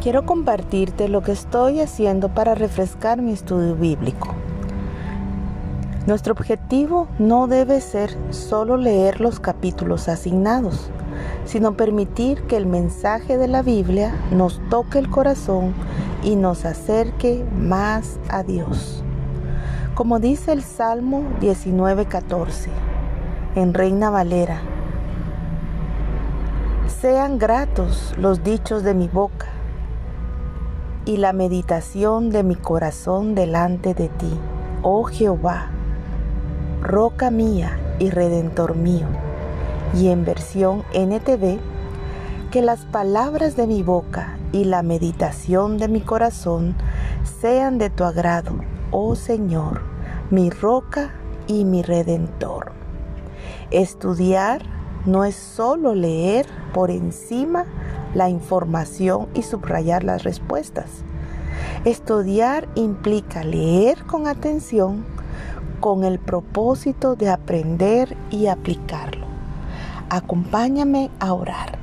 quiero compartirte lo que estoy haciendo para refrescar mi estudio bíblico. Nuestro objetivo no debe ser solo leer los capítulos asignados, sino permitir que el mensaje de la Biblia nos toque el corazón y nos acerque más a Dios. Como dice el Salmo 19:14 en Reina Valera, sean gratos los dichos de mi boca y la meditación de mi corazón delante de ti, oh Jehová, roca mía y redentor mío. Y en versión NTV, que las palabras de mi boca y la meditación de mi corazón sean de tu agrado, oh Señor, mi roca y mi redentor. Estudiar no es solo leer por encima la información y subrayar las respuestas. Estudiar implica leer con atención con el propósito de aprender y aplicarlo. Acompáñame a orar.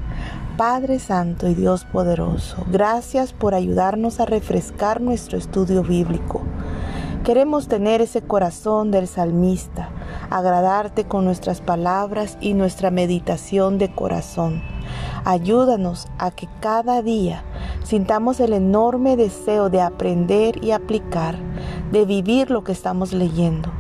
Padre Santo y Dios poderoso, gracias por ayudarnos a refrescar nuestro estudio bíblico. Queremos tener ese corazón del salmista, agradarte con nuestras palabras y nuestra meditación de corazón. Ayúdanos a que cada día sintamos el enorme deseo de aprender y aplicar, de vivir lo que estamos leyendo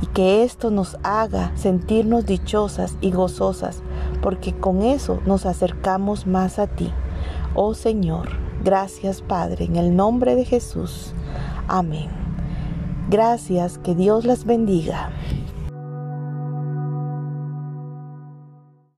y que esto nos haga sentirnos dichosas y gozosas, porque con eso nos acercamos más a ti. Oh Señor, gracias Padre, en el nombre de Jesús. Amén. Gracias, que Dios las bendiga.